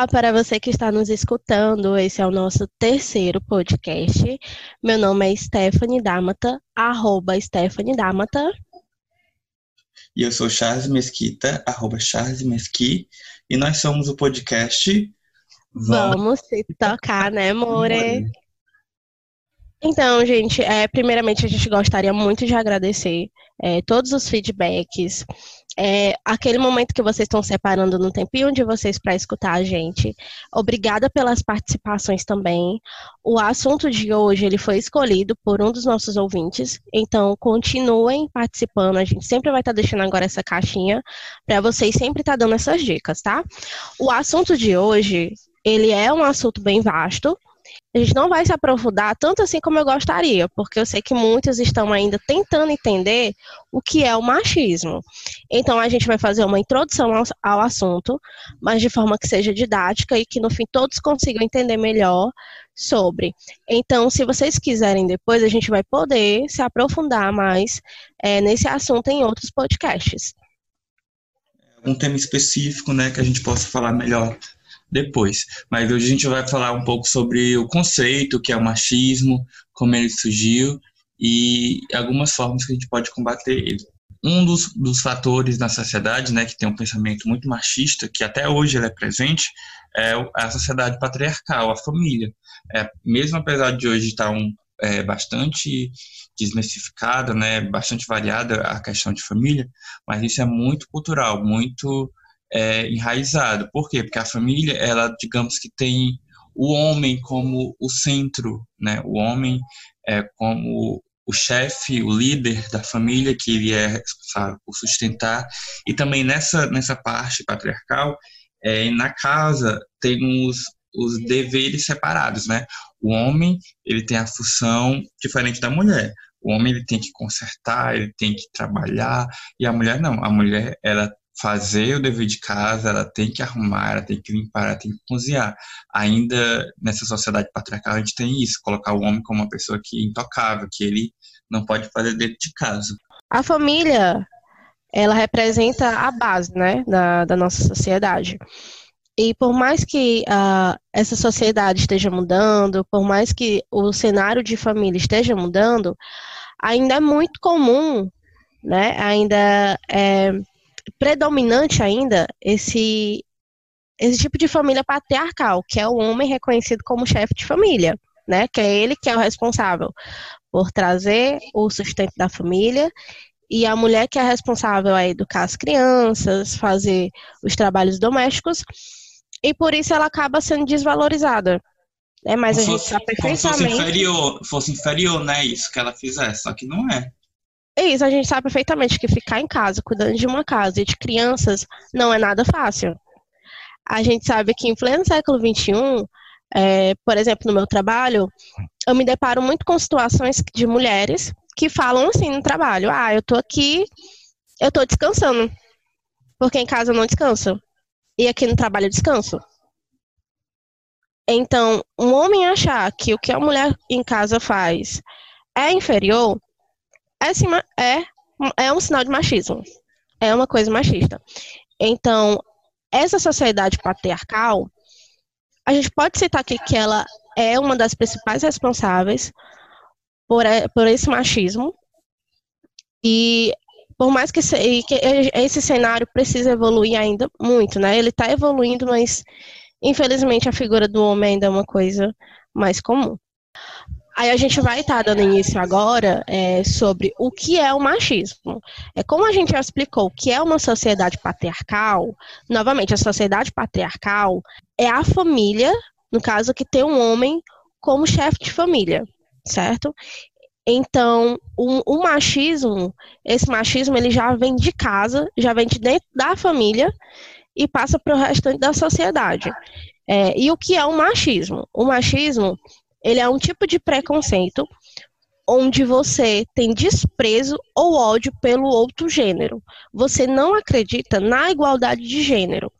Olá para você que está nos escutando. Esse é o nosso terceiro podcast. Meu nome é Stephanie Damata, arroba Stephanie Damata. E eu sou Charles Mesquita, arroba Charles Mesqui. E nós somos o podcast Vamos se tocar, né, More? Então, gente, é, primeiramente a gente gostaria muito de agradecer é, todos os feedbacks, é, aquele momento que vocês estão separando no tempinho de vocês para escutar a gente. Obrigada pelas participações também. O assunto de hoje ele foi escolhido por um dos nossos ouvintes, então continuem participando. A gente sempre vai estar tá deixando agora essa caixinha para vocês sempre estar tá dando essas dicas, tá? O assunto de hoje ele é um assunto bem vasto a gente não vai se aprofundar tanto assim como eu gostaria, porque eu sei que muitos estão ainda tentando entender o que é o machismo. Então, a gente vai fazer uma introdução ao, ao assunto, mas de forma que seja didática e que no fim todos consigam entender melhor sobre. Então, se vocês quiserem depois, a gente vai poder se aprofundar mais é, nesse assunto em outros podcasts. Um tema específico, né, que a gente possa falar melhor depois. Mas hoje a gente vai falar um pouco sobre o conceito, que é o machismo, como ele surgiu e algumas formas que a gente pode combater ele. Um dos, dos fatores na sociedade, né, que tem um pensamento muito machista, que até hoje ele é presente, é a sociedade patriarcal, a família. É, mesmo apesar de hoje estar um, é, bastante desmistificada, né, bastante variada a questão de família, mas isso é muito cultural, muito é, enraizado. Por quê? Porque a família, ela, digamos que tem o homem como o centro, né? O homem é como o chefe, o líder da família, que ele é responsável por sustentar. E também nessa, nessa parte patriarcal, é, na casa tem os, os deveres separados, né? O homem, ele tem a função diferente da mulher. O homem, ele tem que consertar, ele tem que trabalhar, e a mulher não. A mulher, ela fazer o dever de casa, ela tem que arrumar, ela tem que limpar, ela tem que cozinhar. Ainda nessa sociedade patriarcal a gente tem isso, colocar o homem como uma pessoa que é intocável, que ele não pode fazer dentro de casa. A família, ela representa a base, né, da, da nossa sociedade. E por mais que uh, essa sociedade esteja mudando, por mais que o cenário de família esteja mudando, ainda é muito comum, né, ainda é predominante ainda esse esse tipo de família patriarcal, que é o homem reconhecido como chefe de família, né? Que é ele que é o responsável por trazer o sustento da família e a mulher que é responsável a educar as crianças, fazer os trabalhos domésticos, e por isso ela acaba sendo desvalorizada. É, mas a gente sabe perfeitamente. Fosse inferior, fosse inferior, né? Isso que ela fizesse, só que não é. É isso, a gente sabe perfeitamente que ficar em casa, cuidando de uma casa e de crianças, não é nada fácil. A gente sabe que em pleno século XXI, é, por exemplo, no meu trabalho, eu me deparo muito com situações de mulheres que falam assim no trabalho: ah, eu tô aqui, eu tô descansando, porque em casa eu não descanso, e aqui no trabalho eu descanso. Então, um homem achar que o que a mulher em casa faz é inferior é, sim, é, é um sinal de machismo. É uma coisa machista. Então, essa sociedade patriarcal, a gente pode citar aqui que ela é uma das principais responsáveis por, por esse machismo. E por mais que, esse cenário precisa evoluir ainda muito, né? Ele está evoluindo, mas infelizmente a figura do homem ainda é uma coisa mais comum. Aí a gente vai estar tá dando início agora é, sobre o que é o machismo. É como a gente já explicou que é uma sociedade patriarcal. Novamente, a sociedade patriarcal é a família, no caso que tem um homem como chefe de família, certo? Então, o, o, machismo, esse machismo, ele já vem de casa, já vem de dentro da família e passa para o restante da sociedade. É, e o que é o machismo? O machismo ele é um tipo de preconceito onde você tem desprezo ou ódio pelo outro gênero. Você não acredita na igualdade de gênero.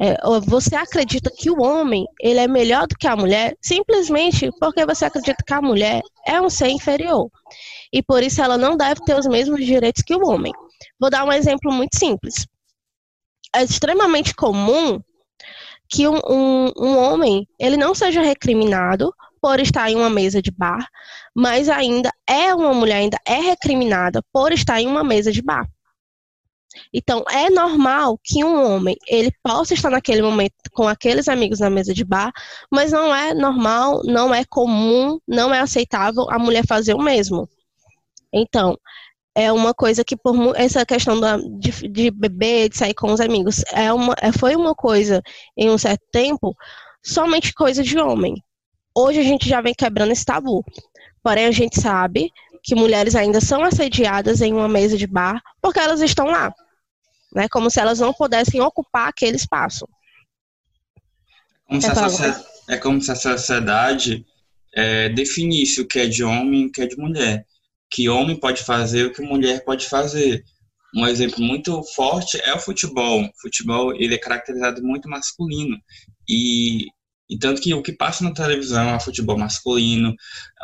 É, você acredita que o homem ele é melhor do que a mulher simplesmente porque você acredita que a mulher é um ser inferior e por isso ela não deve ter os mesmos direitos que o homem. Vou dar um exemplo muito simples. É extremamente comum que um, um, um homem ele não seja recriminado por estar em uma mesa de bar, mas ainda é uma mulher ainda é recriminada por estar em uma mesa de bar. Então, é normal que um homem ele possa estar naquele momento com aqueles amigos na mesa de bar, mas não é normal, não é comum, não é aceitável a mulher fazer o mesmo. Então, é uma coisa que por essa questão da, de, de beber, de sair com os amigos, é uma, é, foi uma coisa em um certo tempo somente coisa de homem. Hoje a gente já vem quebrando esse tabu. Porém, a gente sabe que mulheres ainda são assediadas em uma mesa de bar porque elas estão lá, né? Como se elas não pudessem ocupar aquele espaço. Como é como se a sociedade é, definisse o que é de homem e o que é de mulher. Que homem pode fazer o que mulher pode fazer. Um exemplo muito forte é o futebol. O futebol ele é caracterizado muito masculino e e tanto que o que passa na televisão é futebol masculino.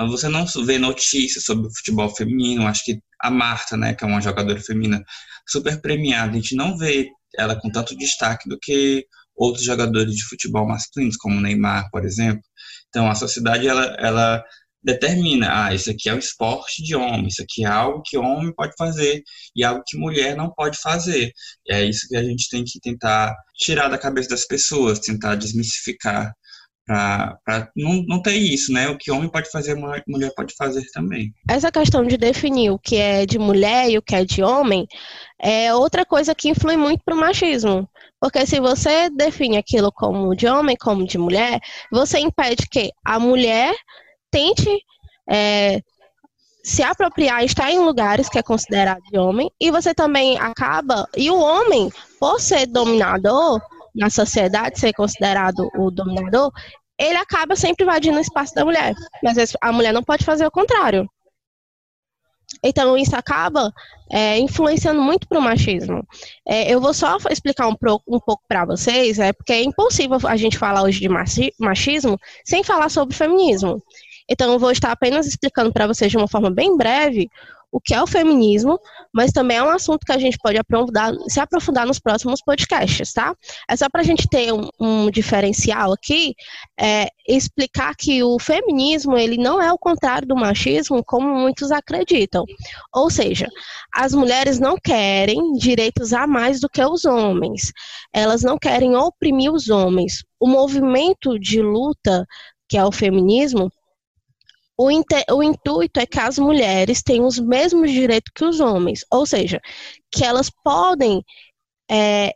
Você não vê notícias sobre o futebol feminino. Acho que a Marta, né, que é uma jogadora feminina super premiada, a gente não vê ela com tanto destaque do que outros jogadores de futebol masculinos, como o Neymar, por exemplo. Então, a sociedade, ela, ela determina, ah, isso aqui é um esporte de homem, isso aqui é algo que homem pode fazer e algo que mulher não pode fazer. E é isso que a gente tem que tentar tirar da cabeça das pessoas, tentar desmistificar para não, não ter isso, né? O que homem pode fazer, mulher pode fazer também. Essa questão de definir o que é de mulher e o que é de homem é outra coisa que influi muito para o machismo. Porque se você define aquilo como de homem, como de mulher, você impede que a mulher tente é, se apropriar, estar em lugares que é considerado de homem, e você também acaba, e o homem, por ser dominador, na sociedade ser considerado o dominador, ele acaba sempre invadindo o espaço da mulher. Mas a mulher não pode fazer o contrário. Então, isso acaba é, influenciando muito para o machismo. É, eu vou só explicar um, pro, um pouco para vocês, é, porque é impossível a gente falar hoje de machismo sem falar sobre feminismo. Então, eu vou estar apenas explicando para vocês de uma forma bem breve o que é o feminismo, mas também é um assunto que a gente pode aprofundar, se aprofundar nos próximos podcasts, tá? É só para a gente ter um, um diferencial aqui, é, explicar que o feminismo ele não é o contrário do machismo, como muitos acreditam. Ou seja, as mulheres não querem direitos a mais do que os homens. Elas não querem oprimir os homens. O movimento de luta que é o feminismo, o, o, intuito é que as mulheres tenham os mesmos direitos que os homens, ou seja, que elas podem é,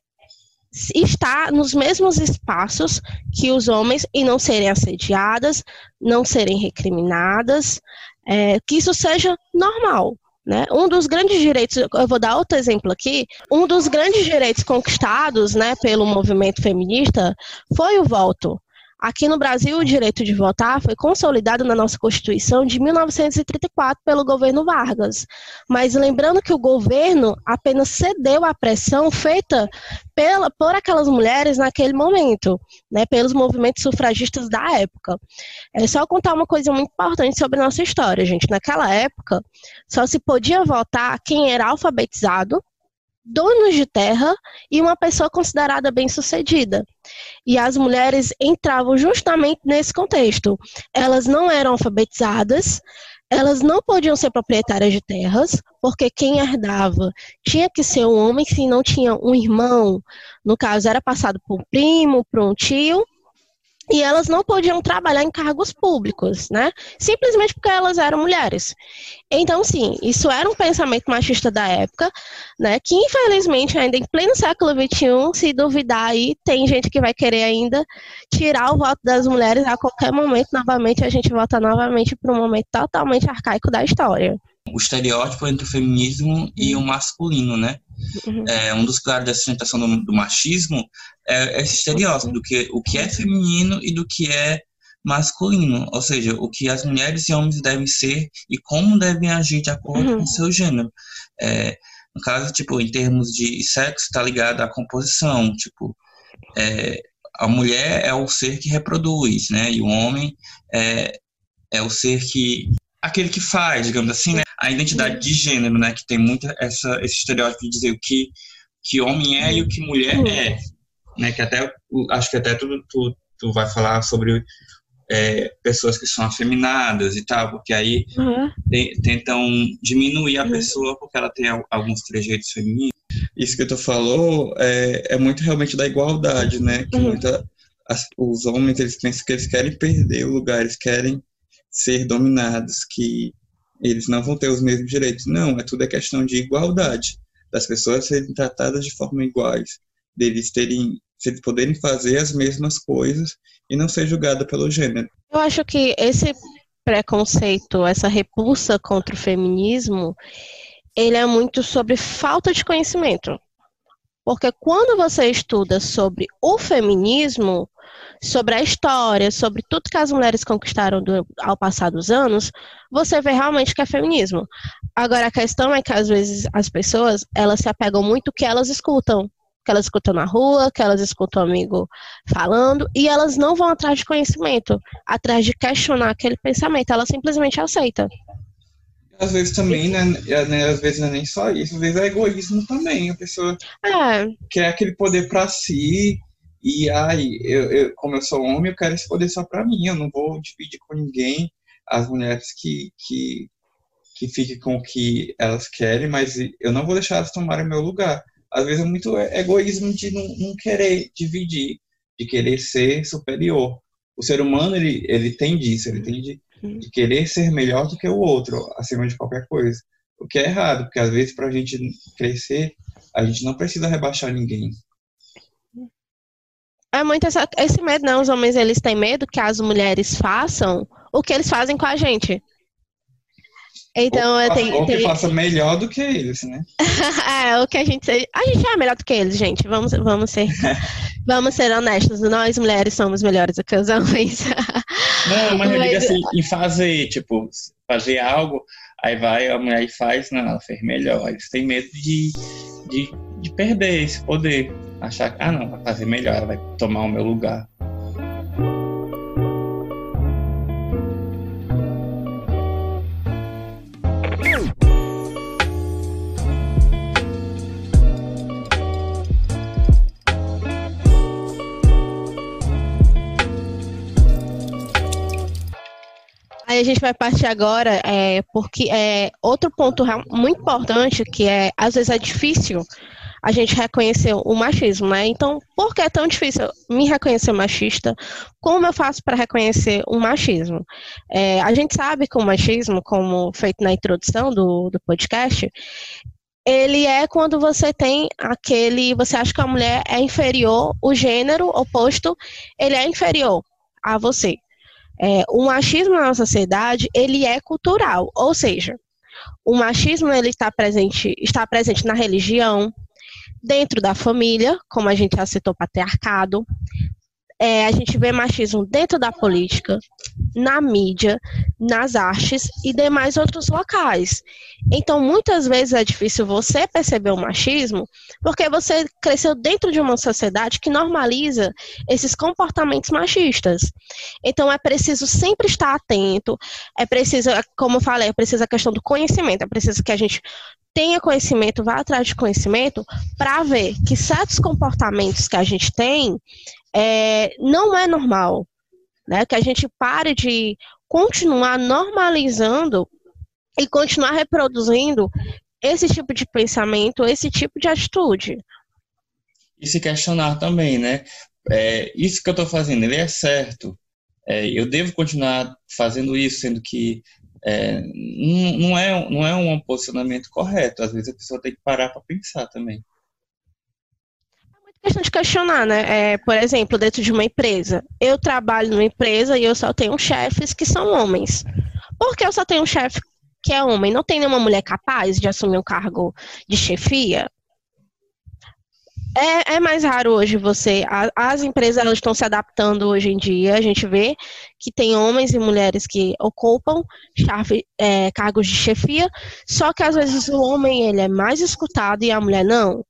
estar nos mesmos espaços que os homens e não serem assediadas, não serem recriminadas, é, que isso seja normal. Né? Um dos grandes direitos, eu vou dar outro exemplo aqui, um dos grandes direitos conquistados né, pelo movimento feminista foi o voto. Aqui no Brasil, o direito de votar foi consolidado na nossa Constituição de 1934 pelo governo Vargas. Mas lembrando que o governo apenas cedeu à pressão feita pela, por aquelas mulheres naquele momento, né, pelos movimentos sufragistas da época. É só contar uma coisa muito importante sobre a nossa história, gente. Naquela época, só se podia votar quem era alfabetizado, donos de terra e uma pessoa considerada bem-sucedida. E as mulheres entravam justamente nesse contexto. Elas não eram alfabetizadas, elas não podiam ser proprietárias de terras, porque quem herdava tinha que ser um homem, se não tinha um irmão, no caso era passado por um primo, por um tio, e elas não podiam trabalhar em cargos públicos, né? Simplesmente porque elas eram mulheres. Então, sim, isso era um pensamento machista da época, né? Que infelizmente ainda em pleno século XXI, se duvidar aí, tem gente que vai querer ainda tirar o voto das mulheres a qualquer momento. Novamente, a gente volta novamente para um momento totalmente arcaico da história. O estereótipo entre o feminismo e o masculino, né? Uhum. É, um dos pilares da sustentação do, do machismo é esse estereótipo do que o que é feminino e do que é masculino, ou seja, o que as mulheres e homens devem ser e como devem agir de acordo uhum. com seu gênero. É, no caso, tipo, em termos de sexo, está ligado à composição, tipo, é, a mulher é o ser que reproduz, né, e o homem é, é o ser que aquele que faz, digamos assim, né? A identidade de gênero, né? Que tem muito essa, esse estereótipo de dizer o que, que homem é e o que mulher é. né? Que até acho que até tu, tu, tu vai falar sobre é, pessoas que são afeminadas e tal, porque aí uhum. te, tentam diminuir a uhum. pessoa porque ela tem alguns trejeitos femininos. Isso que tu falou é, é muito realmente da igualdade, né? Que uhum. muita, as, os homens eles pensam que eles querem perder o lugar, eles querem ser dominados, que eles não vão ter os mesmos direitos. Não, é tudo é questão de igualdade, das pessoas serem tratadas de forma iguais, deles terem, se poderem fazer as mesmas coisas e não ser julgada pelo gênero. Eu acho que esse preconceito, essa repulsa contra o feminismo, ele é muito sobre falta de conhecimento. Porque quando você estuda sobre o feminismo, sobre a história, sobre tudo que as mulheres conquistaram do, ao passar dos anos, você vê realmente que é feminismo. Agora, a questão é que às vezes as pessoas, elas se apegam muito que elas escutam que elas escutam na rua, que elas escutam o amigo falando, e elas não vão atrás de conhecimento, atrás de questionar aquele pensamento, ela simplesmente aceita. Às vezes também, né, né, às vezes não é nem só isso, às vezes é egoísmo também, a pessoa é. quer aquele poder para si, e aí, eu, eu, como eu sou homem, eu quero esse poder só para mim, eu não vou dividir com ninguém as mulheres que, que, que fiquem com o que elas querem, mas eu não vou deixar elas tomarem meu lugar às vezes é muito egoísmo de não, não querer dividir, de querer ser superior. O ser humano, ele, ele tem disso, ele tem de, de querer ser melhor do que o outro, acima de qualquer coisa. O que é errado, porque às vezes para a gente crescer, a gente não precisa rebaixar ninguém. É muito essa, esse medo, não. Os homens eles têm medo que as mulheres façam o que eles fazem com a gente. Então, ou, eu tenho, ou que faça melhor do que eles, né? é, o que a gente. A gente é melhor do que eles, gente. Vamos, vamos ser. vamos ser honestos. Nós, mulheres, somos melhores do que os homens. não, mas eu digo assim, em fazer, tipo, fazer algo, aí vai, a mulher e faz, não, ela fez melhor. Eles têm medo de, de, de perder esse poder. Achar que, ah, não, vai fazer melhor, ela vai tomar o meu lugar. Aí a gente vai partir agora, é, porque é outro ponto muito importante que é, às vezes é difícil a gente reconhecer o machismo, né? Então, por que é tão difícil me reconhecer machista? Como eu faço para reconhecer o machismo? É, a gente sabe que o machismo, como feito na introdução do, do podcast, ele é quando você tem aquele, você acha que a mulher é inferior, o gênero oposto, ele é inferior a você. É, o machismo na sociedade, ele é cultural, ou seja, o machismo ele está presente, está presente na religião, dentro da família, como a gente já citou, patriarcado, é, a gente vê machismo dentro da política, na mídia, nas artes e demais outros locais. Então, muitas vezes é difícil você perceber o machismo porque você cresceu dentro de uma sociedade que normaliza esses comportamentos machistas. Então, é preciso sempre estar atento, é preciso, como eu falei, é preciso a questão do conhecimento, é preciso que a gente tenha conhecimento, vá atrás de conhecimento para ver que certos comportamentos que a gente tem é, não é normal. Né? Que a gente pare de continuar normalizando e continuar reproduzindo esse tipo de pensamento, esse tipo de atitude. E se questionar também, né? É, isso que eu estou fazendo, ele é certo? É, eu devo continuar fazendo isso, sendo que é, não, é, não é um posicionamento correto. Às vezes a pessoa tem que parar para pensar também questão de questionar, né? É, por exemplo, dentro de uma empresa. Eu trabalho numa empresa e eu só tenho chefes que são homens. Por que eu só tenho um chefe que é homem? Não tem nenhuma mulher capaz de assumir um cargo de chefia? É, é mais raro hoje você. A, as empresas elas estão se adaptando hoje em dia. A gente vê que tem homens e mulheres que ocupam chave, é, cargos de chefia, só que às vezes o homem ele é mais escutado e a mulher não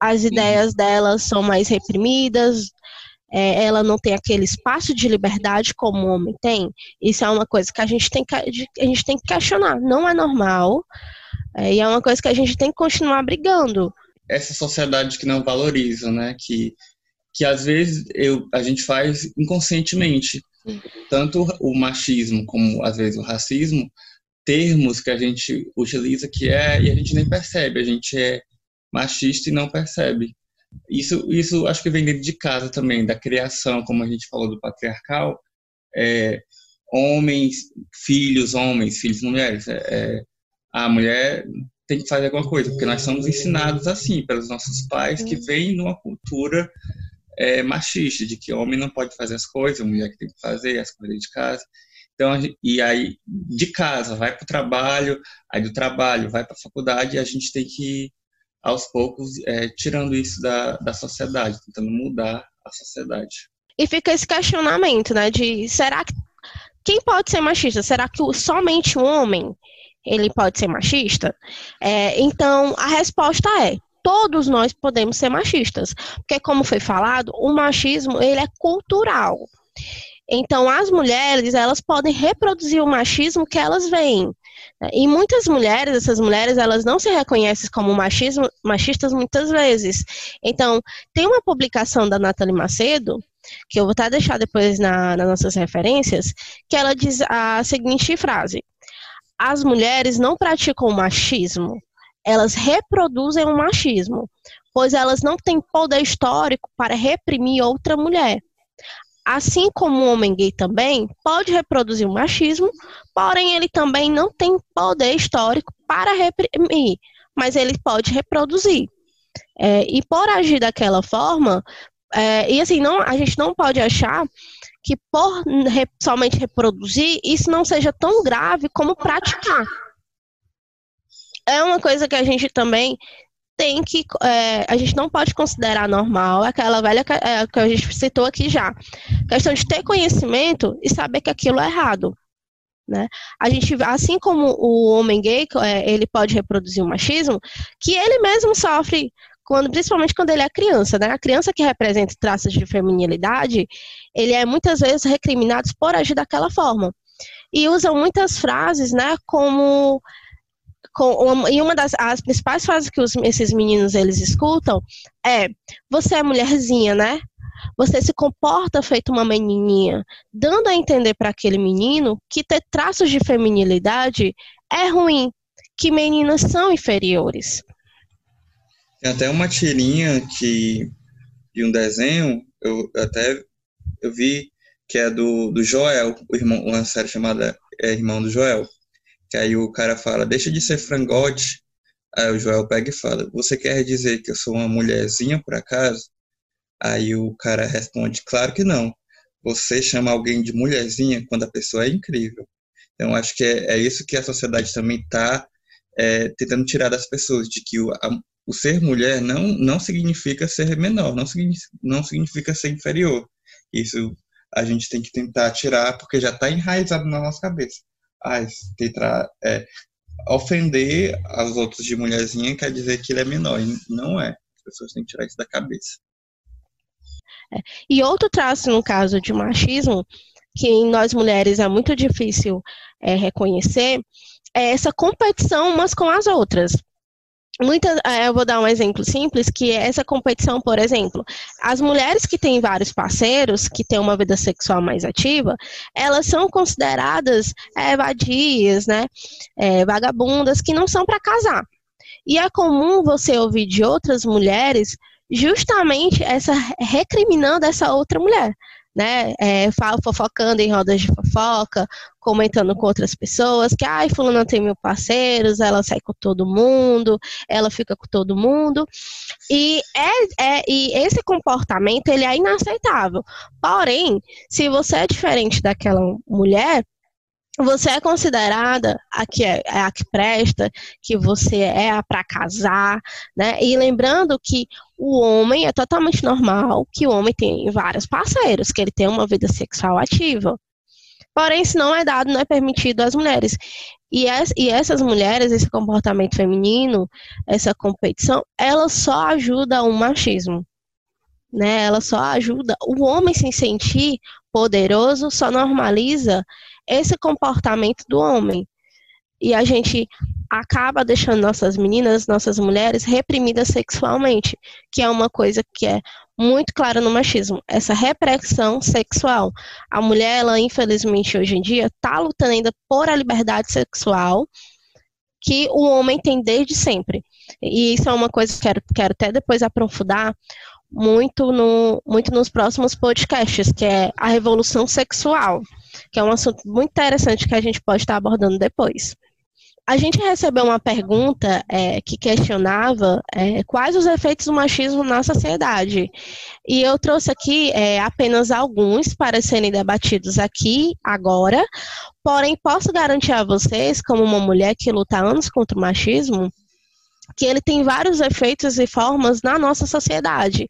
as ideias dela são mais reprimidas, é, ela não tem aquele espaço de liberdade como o homem tem. Isso é uma coisa que a gente tem que, a gente tem que questionar. Não é normal é, e é uma coisa que a gente tem que continuar brigando. Essa sociedade que não valoriza, né? Que, que às vezes eu, a gente faz inconscientemente. Tanto o machismo como às vezes o racismo, termos que a gente utiliza que é e a gente nem percebe, a gente é machista e não percebe. Isso, isso acho que vem dentro de casa também, da criação, como a gente falou do patriarcal, é, homens, filhos, homens, filhos, mulheres. É, é, a mulher tem que fazer alguma coisa, porque nós somos ensinados assim pelos nossos pais, que vêm numa cultura é, machista, de que homem não pode fazer as coisas, a mulher que tem que fazer as coisas de casa. Então, e aí, de casa, vai para o trabalho, aí do trabalho vai para a faculdade, e a gente tem que, aos poucos, é, tirando isso da, da sociedade, tentando mudar a sociedade. E fica esse questionamento, né, de será que quem pode ser machista? Será que somente o homem ele pode ser machista? É, então, a resposta é todos nós podemos ser machistas, porque como foi falado, o machismo ele é cultural. Então, as mulheres, elas podem reproduzir o machismo que elas veem. E muitas mulheres, essas mulheres, elas não se reconhecem como machismo, machistas muitas vezes. Então, tem uma publicação da Nathalie Macedo, que eu vou até deixar depois na, nas nossas referências, que ela diz a seguinte frase: As mulheres não praticam machismo, elas reproduzem o machismo, pois elas não têm poder histórico para reprimir outra mulher. Assim como o homem gay também pode reproduzir o machismo, porém ele também não tem poder histórico para reprimir, mas ele pode reproduzir. É, e por agir daquela forma, é, e assim, não, a gente não pode achar que por somente reproduzir, isso não seja tão grave como praticar. É uma coisa que a gente também tem que. É, a gente não pode considerar normal aquela velha que, é, que a gente citou aqui já. Questão de ter conhecimento e saber que aquilo é errado. Né? A gente, assim como o homem gay, é, ele pode reproduzir o machismo, que ele mesmo sofre quando, principalmente quando ele é criança, né? A criança que representa traços de feminilidade, ele é muitas vezes recriminado por agir daquela forma. E usam muitas frases, né, como com, e uma das as principais frases que os, esses meninos eles escutam é: você é mulherzinha, né? Você se comporta feito uma menininha, dando a entender para aquele menino que ter traços de feminilidade é ruim, que meninas são inferiores. Tem até uma tirinha que de um desenho, eu até eu vi que é do, do Joel, o irmão, uma série chamada é, Irmão do Joel. Que aí o cara fala, deixa de ser frangote. Aí o Joel pega e fala, você quer dizer que eu sou uma mulherzinha por acaso? Aí o cara responde, claro que não. Você chama alguém de mulherzinha quando a pessoa é incrível. Então acho que é, é isso que a sociedade também está é, tentando tirar das pessoas, de que o, a, o ser mulher não, não significa ser menor, não, não significa ser inferior. Isso a gente tem que tentar tirar, porque já está enraizado na nossa cabeça. Ah, tentar é, ofender as outras de mulherzinha quer dizer que ele é menor. E não é. As pessoas têm que tirar isso da cabeça. É. E outro traço, no caso de machismo, que em nós mulheres é muito difícil é, reconhecer, é essa competição umas com as outras muitas, é, eu vou dar um exemplo simples, que é essa competição, por exemplo, as mulheres que têm vários parceiros, que têm uma vida sexual mais ativa, elas são consideradas é, vadias, né, é, vagabundas, que não são para casar. E é comum você ouvir de outras mulheres justamente essa recriminando essa outra mulher né, é, fofocando em rodas de fofoca, comentando com outras pessoas, que, ai, fulana tem mil parceiros, ela sai com todo mundo, ela fica com todo mundo, e, é, é, e esse comportamento, ele é inaceitável. Porém, se você é diferente daquela mulher, você é considerada a que é, é a que presta, que você é a para casar, né? E lembrando que o homem é totalmente normal que o homem tem vários parceiros, que ele tem uma vida sexual ativa. Porém, isso não é dado, não é permitido às mulheres. E, es, e essas mulheres, esse comportamento feminino, essa competição, ela só ajuda o machismo. Né? Ela só ajuda o homem se sentir poderoso, só normaliza esse comportamento do homem. E a gente acaba deixando nossas meninas, nossas mulheres reprimidas sexualmente, que é uma coisa que é muito clara no machismo, essa repressão sexual. A mulher, ela infelizmente hoje em dia está lutando ainda por a liberdade sexual que o homem tem desde sempre. E isso é uma coisa que quero, quero até depois aprofundar muito, no, muito nos próximos podcasts, que é a revolução sexual, que é um assunto muito interessante que a gente pode estar abordando depois. A gente recebeu uma pergunta é, que questionava é, quais os efeitos do machismo na sociedade. E eu trouxe aqui é, apenas alguns para serem debatidos aqui, agora. Porém, posso garantir a vocês, como uma mulher que luta anos contra o machismo, que ele tem vários efeitos e formas na nossa sociedade.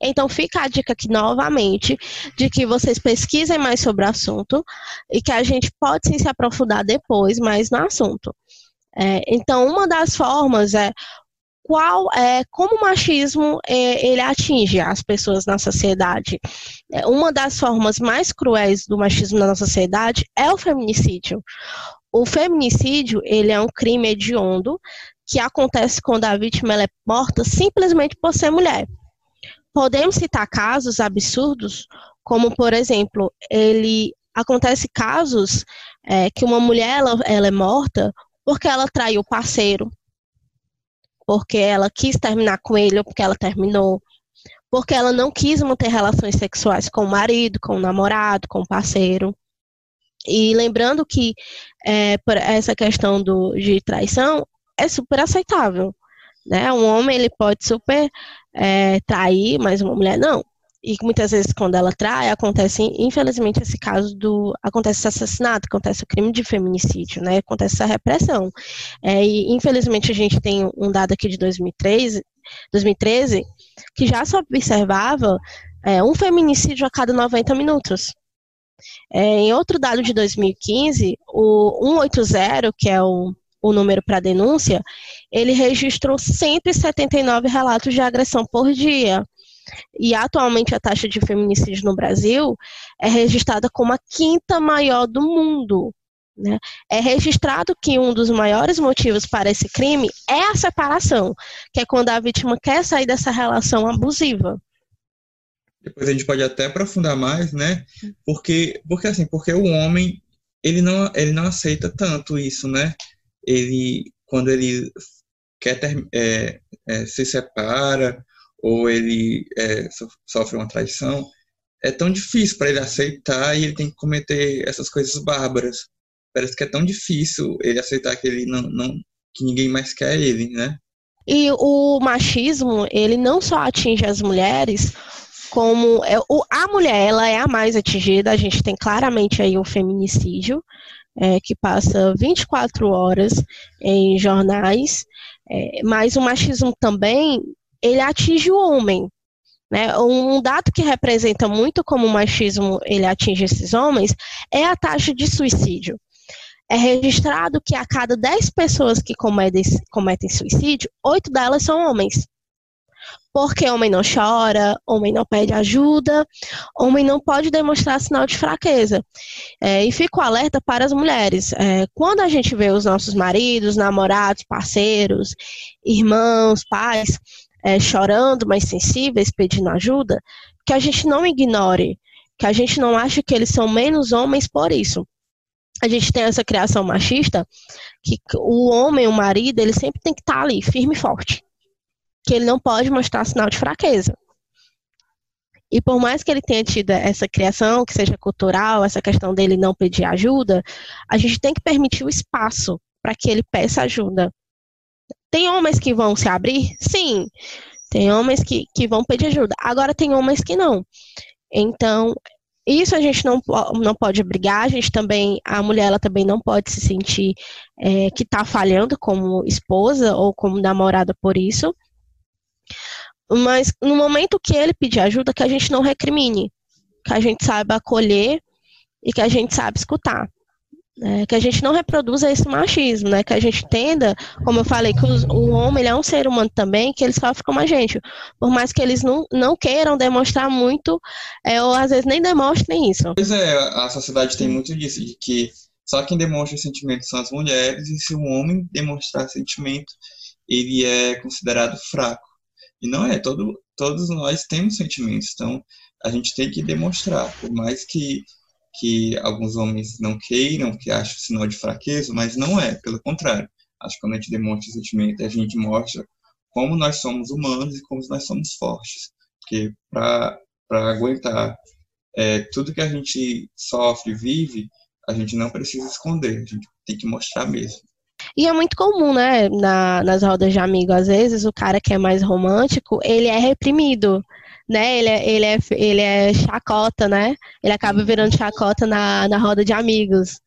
Então fica a dica aqui novamente de que vocês pesquisem mais sobre o assunto e que a gente pode sim se aprofundar depois mais no assunto. É, então, uma das formas é qual é como o machismo é, ele atinge as pessoas na sociedade. É, uma das formas mais cruéis do machismo na nossa sociedade é o feminicídio. O feminicídio ele é um crime hediondo que acontece quando a vítima é morta simplesmente por ser mulher. Podemos citar casos absurdos, como por exemplo, ele acontece casos é, que uma mulher ela, ela é morta porque ela traiu o parceiro, porque ela quis terminar com ele ou porque ela terminou, porque ela não quis manter relações sexuais com o marido, com o namorado, com o parceiro. E lembrando que é, essa questão do, de traição é super aceitável. Né? Um homem ele pode super é, trair, mas uma mulher não. E muitas vezes quando ela trai, acontece, infelizmente, esse caso do. acontece esse assassinato, acontece o crime de feminicídio, né? Acontece essa repressão. É, e infelizmente a gente tem um dado aqui de 2013, 2013 que já se observava é, um feminicídio a cada 90 minutos. É, em outro dado de 2015, o 180, que é o o número para denúncia, ele registrou 179 relatos de agressão por dia. E atualmente a taxa de feminicídio no Brasil é registrada como a quinta maior do mundo. Né? É registrado que um dos maiores motivos para esse crime é a separação, que é quando a vítima quer sair dessa relação abusiva. Depois a gente pode até aprofundar mais, né? Porque, porque assim, porque o homem ele não, ele não aceita tanto isso, né? ele quando ele quer ter, é, é, se separa ou ele é, sofre uma traição, é tão difícil para ele aceitar e ele tem que cometer essas coisas bárbaras. Parece que é tão difícil ele aceitar que ele não, não que ninguém mais quer ele, né? E o machismo, ele não só atinge as mulheres, como é, o, a mulher, ela é a mais atingida, a gente tem claramente aí o feminicídio, é, que passa 24 horas em jornais, é, mas o machismo também, ele atinge o homem. Né? Um dado que representa muito como o machismo ele atinge esses homens é a taxa de suicídio. É registrado que a cada 10 pessoas que cometem, cometem suicídio, 8 delas são homens. Porque homem não chora, homem não pede ajuda, homem não pode demonstrar sinal de fraqueza. É, e fico alerta para as mulheres. É, quando a gente vê os nossos maridos, namorados, parceiros, irmãos, pais, é, chorando, mas sensíveis, pedindo ajuda, que a gente não ignore, que a gente não ache que eles são menos homens por isso. A gente tem essa criação machista que o homem, o marido, ele sempre tem que estar ali, firme e forte que ele não pode mostrar sinal de fraqueza. E por mais que ele tenha tido essa criação, que seja cultural, essa questão dele não pedir ajuda, a gente tem que permitir o espaço para que ele peça ajuda. Tem homens que vão se abrir? Sim. Tem homens que, que vão pedir ajuda. Agora, tem homens que não. Então, isso a gente não, não pode brigar, a gente também, a mulher ela também não pode se sentir é, que está falhando como esposa ou como namorada por isso. Mas no momento que ele pedir ajuda, que a gente não recrimine, que a gente saiba acolher e que a gente saiba escutar. Né? Que a gente não reproduza esse machismo, né? Que a gente entenda, como eu falei, que os, o homem é um ser humano também, que ele sofre como a gente. Por mais que eles não, não queiram demonstrar muito, é, ou às vezes nem demonstrem isso. Pois é, a sociedade tem muito disso, de que só quem demonstra sentimento são as mulheres, e se um homem demonstrar sentimento, ele é considerado fraco. E não é, todo, todos nós temos sentimentos, então a gente tem que demonstrar, por mais que que alguns homens não queiram, que acham sinal de fraqueza, mas não é, pelo contrário. Acho que quando a gente demonstra sentimento, a gente mostra como nós somos humanos e como nós somos fortes. Porque para aguentar é, tudo que a gente sofre, vive, a gente não precisa esconder, a gente tem que mostrar mesmo. E é muito comum, né, na, nas rodas de amigos, às vezes, o cara que é mais romântico, ele é reprimido né? Ele é, ele é, ele é chacota, né? Ele acaba virando chacota na, na roda de amigos,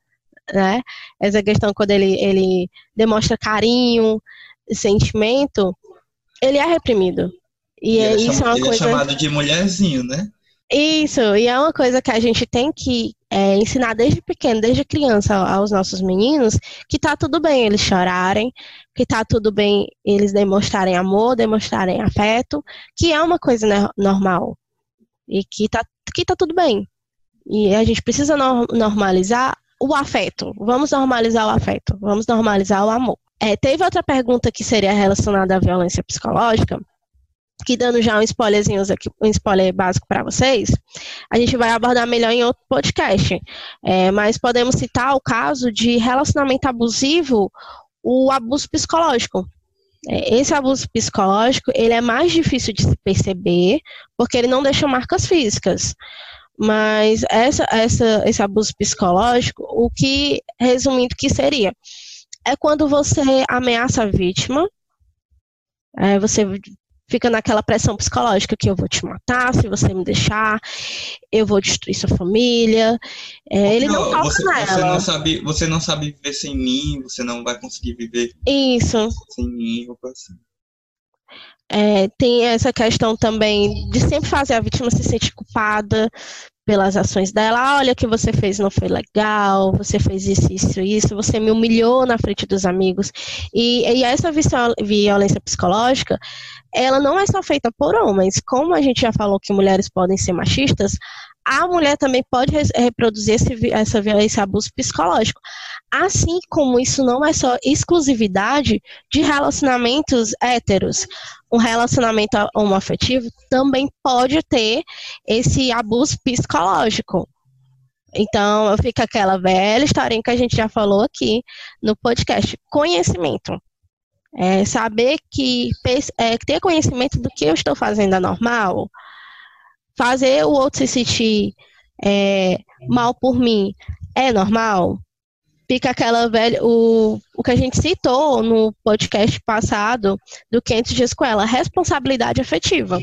né? Essa questão quando ele, ele demonstra carinho, sentimento, ele é reprimido. E, e é, isso é uma ele coisa... é chamado de mulherzinho, né? Isso, e é uma coisa que a gente tem que é, ensinar desde pequeno, desde criança aos nossos meninos, que tá tudo bem eles chorarem, que tá tudo bem eles demonstrarem amor, demonstrarem afeto, que é uma coisa normal. E que tá, que tá tudo bem. E a gente precisa no, normalizar o afeto. Vamos normalizar o afeto, vamos normalizar o amor. É, teve outra pergunta que seria relacionada à violência psicológica, que dando já um spoilerzinho aqui, um spoiler básico para vocês, a gente vai abordar melhor em outro podcast. É, mas podemos citar o caso de relacionamento abusivo, o abuso psicológico. É, esse abuso psicológico, ele é mais difícil de se perceber, porque ele não deixa marcas físicas. Mas essa, essa, esse abuso psicológico, o que, resumindo, que seria? É quando você ameaça a vítima, é, você fica naquela pressão psicológica que eu vou te matar se você me deixar, eu vou destruir sua família. É, ele não, não você, nela. Você não, sabe, você não sabe viver sem mim, você não vai conseguir viver Isso. sem mim, ou assim. É, tem essa questão também de sempre fazer a vítima se sentir culpada pelas ações dela. Ah, olha o que você fez não foi legal, você fez isso, isso, isso, você me humilhou na frente dos amigos. E, e essa violência psicológica, ela não é só feita por homens. Como a gente já falou que mulheres podem ser machistas, a mulher também pode reproduzir esse, essa, esse abuso psicológico. Assim como isso não é só exclusividade de relacionamentos héteros. Um relacionamento homoafetivo também pode ter esse abuso psicológico. Então, fica aquela velha historinha que a gente já falou aqui no podcast. Conhecimento. É saber que é, ter conhecimento do que eu estou fazendo é normal, fazer o outro se sentir é, mal por mim é normal. Fica aquela velha, o, o que a gente citou no podcast passado do 500 dias com ela, responsabilidade afetiva.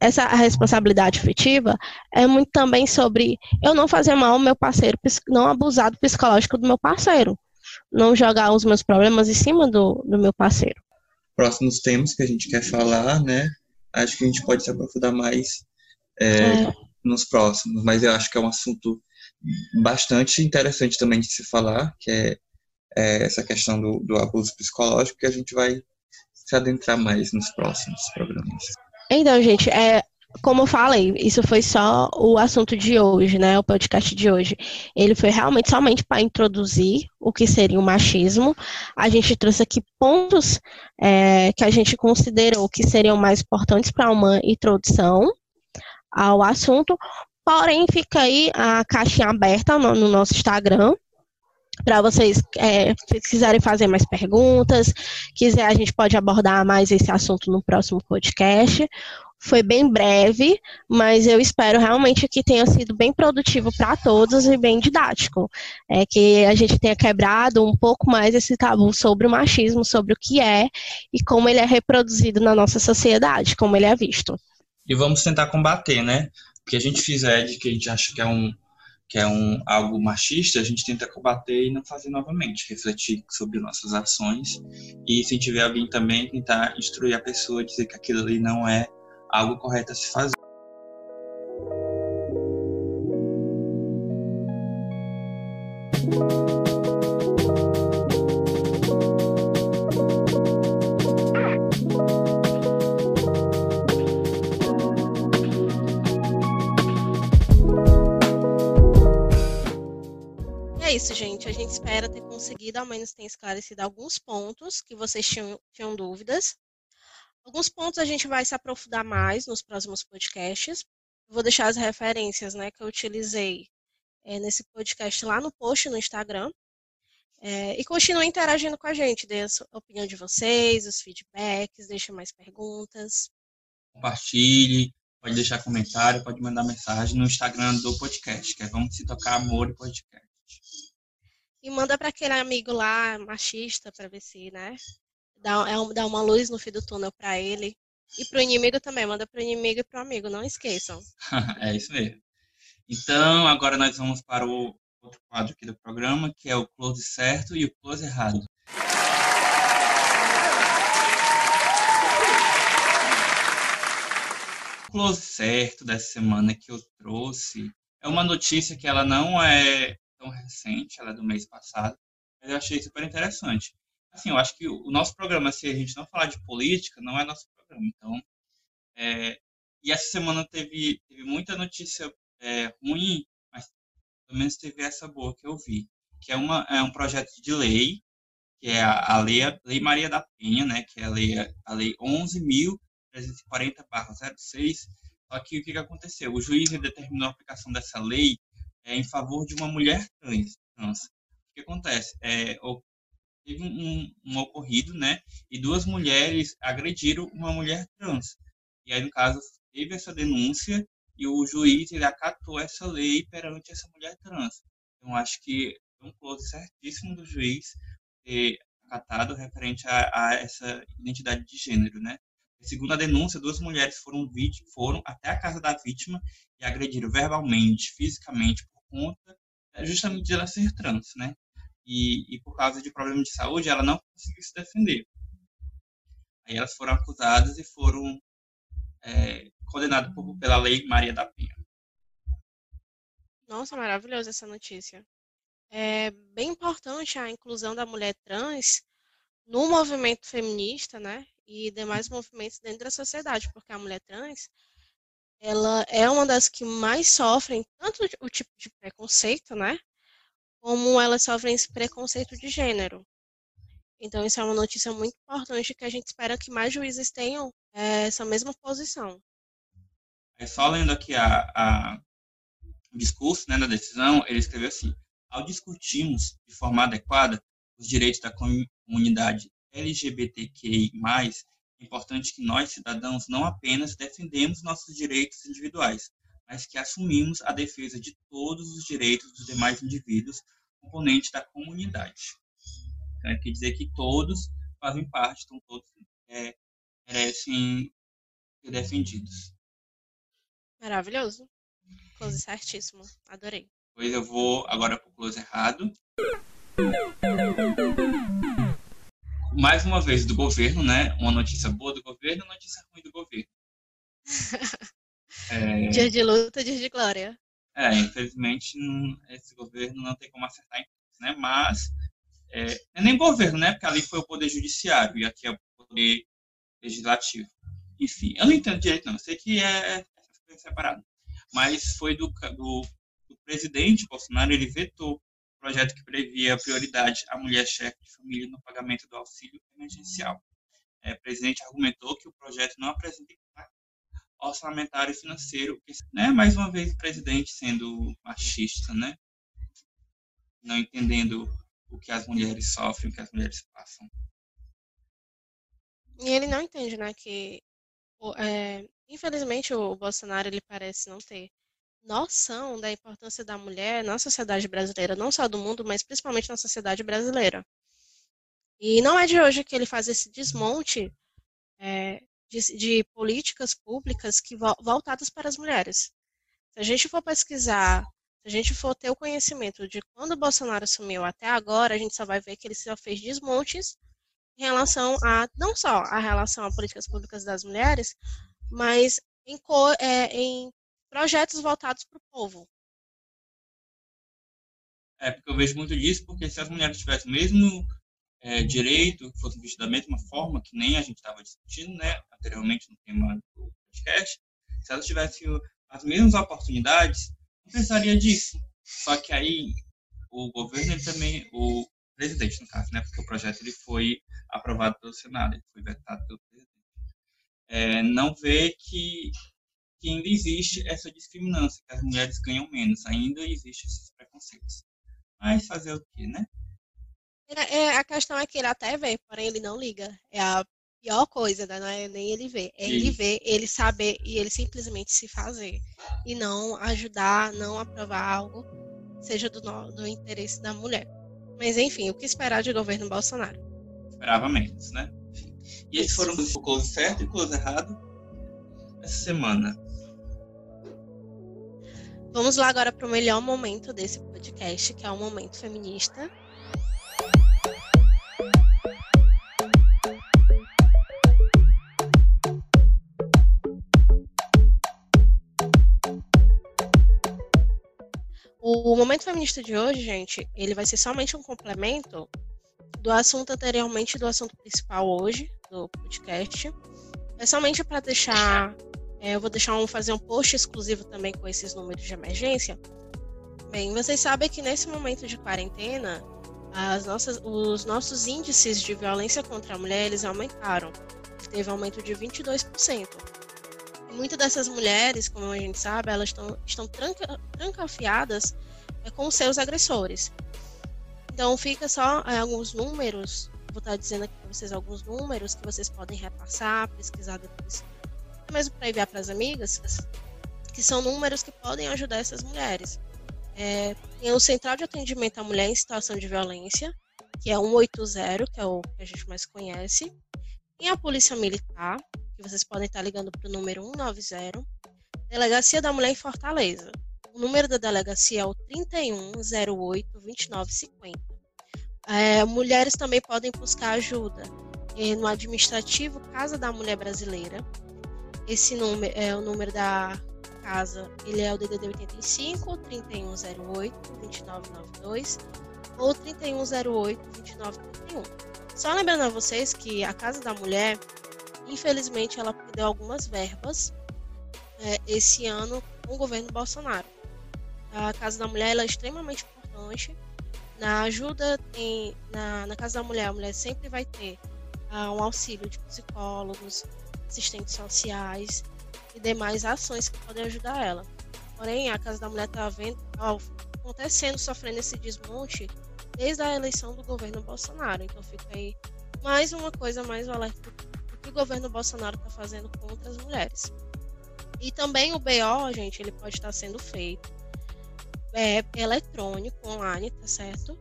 Essa responsabilidade afetiva é muito também sobre eu não fazer mal ao meu parceiro, não abusar do psicológico do meu parceiro não jogar os meus problemas em cima do, do meu parceiro. Próximos temas que a gente quer falar, né? Acho que a gente pode se aprofundar mais é, é. nos próximos, mas eu acho que é um assunto bastante interessante também de se falar, que é, é essa questão do, do abuso psicológico, que a gente vai se adentrar mais nos próximos programas. Então, gente, é, como eu falei, isso foi só o assunto de hoje, né? O podcast de hoje. Ele foi realmente somente para introduzir o que seria o machismo. A gente trouxe aqui pontos é, que a gente considerou que seriam mais importantes para uma introdução ao assunto. Porém, fica aí a caixinha aberta no, no nosso Instagram para vocês, é, se quiserem fazer mais perguntas, quiser a gente pode abordar mais esse assunto no próximo podcast. Foi bem breve, mas eu espero realmente que tenha sido bem produtivo para todos e bem didático. É que a gente tenha quebrado um pouco mais esse tabu sobre o machismo, sobre o que é e como ele é reproduzido na nossa sociedade, como ele é visto. E vamos tentar combater, né? Que a gente fizer de que a gente acha que é um que é um algo machista, a gente tenta combater e não fazer novamente, refletir sobre nossas ações e se tiver alguém também tentar instruir a pessoa, dizer que aquilo ali não é algo correto a se fazer. Gente. A gente espera ter conseguido, ao menos ter esclarecido alguns pontos que vocês tinham, tinham dúvidas. Alguns pontos a gente vai se aprofundar mais nos próximos podcasts. Vou deixar as referências né, que eu utilizei é, nesse podcast lá no post no Instagram. É, e continue interagindo com a gente, dê a opinião de vocês, os feedbacks, deixe mais perguntas. Compartilhe, pode deixar comentário, pode mandar mensagem no Instagram do podcast, que é Vamos Se Tocar Amor e Podcast. E manda para aquele amigo lá, machista, para ver se, né, dá, é, dá uma luz no fim do túnel para ele. E pro inimigo também, manda pro inimigo e pro amigo, não esqueçam. é isso mesmo. Então, agora nós vamos para o outro quadro aqui do programa, que é o close certo e o close errado. O close certo dessa semana que eu trouxe é uma notícia que ela não é tão recente, ela é do mês passado, mas eu achei super interessante. Assim, eu acho que o nosso programa, se a gente não falar de política, não é nosso programa. Então, é, e essa semana teve, teve muita notícia é, ruim, mas pelo menos teve essa boa que eu vi, que é, uma, é um projeto de lei, que é a, a lei, lei Maria da Penha, né, que é a lei, a lei 11.340-06, só que o que aconteceu? O juiz determinou a aplicação dessa lei é, em favor de uma mulher trans. O que acontece? É, teve um, um, ocorrido, né? E duas mulheres agrediram uma mulher trans. E aí, no caso, teve essa denúncia e o juiz ele acatou essa lei perante essa mulher trans. Então, acho que é um close certíssimo do juiz ter acatado referente a, a essa identidade de gênero, né? Segundo a denúncia, duas mulheres foram, foram até a casa da vítima e agrediram verbalmente, fisicamente, por conta é, justamente de ela ser trans, né? E, e por causa de problemas de saúde, ela não conseguiu se defender. Aí elas foram acusadas e foram é, condenadas por, pela Lei Maria da Penha. Nossa, maravilhosa essa notícia. É bem importante a inclusão da mulher trans no movimento feminista, né? E demais movimentos dentro da sociedade, porque a mulher trans ela é uma das que mais sofrem tanto o tipo de preconceito, né? Como elas sofrem esse preconceito de gênero. Então, isso é uma notícia muito importante que a gente espera que mais juízes tenham é, essa mesma posição. É só lendo aqui a, a, o discurso né, da decisão, ele escreveu assim: ao discutirmos de forma adequada os direitos da comunidade LGBTQI+, é importante que nós, cidadãos, não apenas defendemos nossos direitos individuais, mas que assumimos a defesa de todos os direitos dos demais indivíduos componentes da comunidade. Então, quer dizer que todos fazem parte, então todos é, merecem ser defendidos. Maravilhoso. Close certíssimo. Adorei. Pois eu vou agora para o close errado. Mais uma vez do governo, né? Uma notícia boa do governo, uma notícia ruim do governo. é... Dia de luta, dia de glória. É, infelizmente esse governo não tem como acertar em né? Mas é, é nem governo, né? Porque ali foi o poder judiciário e aqui é o poder legislativo. Enfim, eu não entendo direito, não. Eu sei que é, é separado. Mas foi do, do, do presidente Bolsonaro, ele vetou projeto que previa prioridade à mulher chefe de família no pagamento do auxílio emergencial. É, o presidente argumentou que o projeto não apresenta orçamentário e financeiro, né? mais uma vez o presidente sendo machista, né? não entendendo o que as mulheres sofrem, o que as mulheres passam. E ele não entende, né, que é, infelizmente o Bolsonaro ele parece não ter noção da importância da mulher na sociedade brasileira, não só do mundo, mas principalmente na sociedade brasileira. E não é de hoje que ele faz esse desmonte é, de, de, políticas públicas que voltadas para as mulheres. Se a gente for pesquisar se a gente for ter o conhecimento de quando o Bolsonaro assumiu até agora, a gente só vai ver que ele só fez desmontes em relação a, não só a relação a políticas públicas das mulheres, mas em, é, em projetos voltados para o povo. É, porque eu vejo muito disso, porque se as mulheres tivessem o mesmo é, direito, fossem vistas da mesma forma, que nem a gente estava discutindo né, anteriormente no tema do podcast, se elas tivessem as mesmas oportunidades, precisaria disso. Só que aí o governo ele também, o presidente no caso, né, porque o projeto ele foi aprovado pelo Senado, ele foi vetado pelo presidente. é, não vê que, que ainda existe essa discriminância, que as mulheres ganham menos, ainda existe esses preconceitos. Mas fazer o quê, né? É, é, a questão é que ele até vê, porém ele não liga. É a pior coisa, né? não é nem ele ver. É ele ver, ele saber e ele simplesmente se fazer. E não ajudar, não aprovar algo, seja do, do interesse da mulher. Mas enfim, o que esperar de governo Bolsonaro? Esperava menos, né? E esses foram o close certo e close errado essa semana. Vamos lá agora para o melhor momento desse podcast, que é o momento feminista. O momento feminista de hoje, gente, ele vai ser somente um complemento do assunto anteriormente do assunto principal hoje do podcast. É somente para deixar, é, eu vou deixar um fazer um post exclusivo também com esses números de emergência. Bem, vocês sabem que nesse momento de quarentena, as nossas, os nossos índices de violência contra mulheres aumentaram. Teve um aumento de 22%. E muitas dessas mulheres, como a gente sabe, elas tão, estão tranca, trancafiadas é, com seus agressores. Então, fica só é, alguns números, vou estar dizendo aqui para vocês alguns números que vocês podem repassar, pesquisar depois, mesmo para enviar para as amigas, que são números que podem ajudar essas mulheres. É, tem o Central de Atendimento à Mulher em Situação de Violência, que é 180, que é o que a gente mais conhece. Tem a Polícia Militar, que vocês podem estar ligando para o número 190. Delegacia da Mulher em Fortaleza. O número da delegacia é o 3108-2950. É, mulheres também podem buscar ajuda é, no administrativo Casa da Mulher Brasileira. Esse número é o número da casa, ele é o DDD 85 3108 2992 ou 3108 2931. Só lembrando a vocês que a Casa da Mulher Infelizmente, ela perdeu algumas verbas é, esse ano com o governo Bolsonaro. A Casa da Mulher é extremamente importante. Na ajuda, tem, na, na Casa da Mulher, a mulher sempre vai ter uh, um auxílio de psicólogos, assistentes sociais e demais ações que podem ajudar ela. Porém, a Casa da Mulher está vendo, acontecendo, sofrendo esse desmonte desde a eleição do governo Bolsonaro. Então fica aí mais uma coisa, mais um alerta que o governo Bolsonaro está fazendo contra as mulheres. E também o BO, gente, ele pode estar sendo feito é, eletrônico, online, tá certo?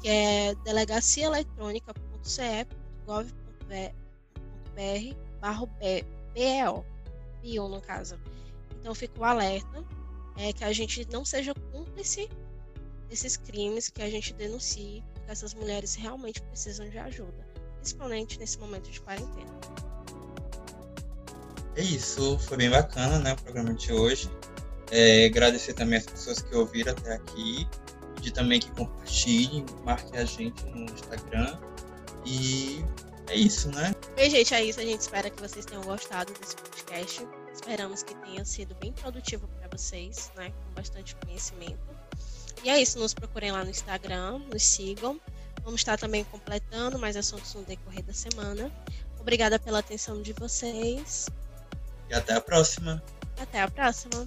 Que é delegaciaeletrônica.ce.gov.br barra BEO, BIO no caso. Então fica o alerta é, que a gente não seja cúmplice desses crimes, que a gente denuncie, porque essas mulheres realmente precisam de ajuda, principalmente nesse momento de quarentena. É isso, foi bem bacana, né, o programa de hoje. É, agradecer também as pessoas que ouviram até aqui, pedir também que compartilhem, marquem a gente no Instagram. E é isso, né? Bem, gente, é isso. A gente espera que vocês tenham gostado desse podcast. Esperamos que tenha sido bem produtivo para vocês, né? Com bastante conhecimento. E é isso, nos procurem lá no Instagram, nos sigam. Vamos estar também completando mais assuntos no decorrer da semana. Obrigada pela atenção de vocês. E até a próxima. Até a próxima.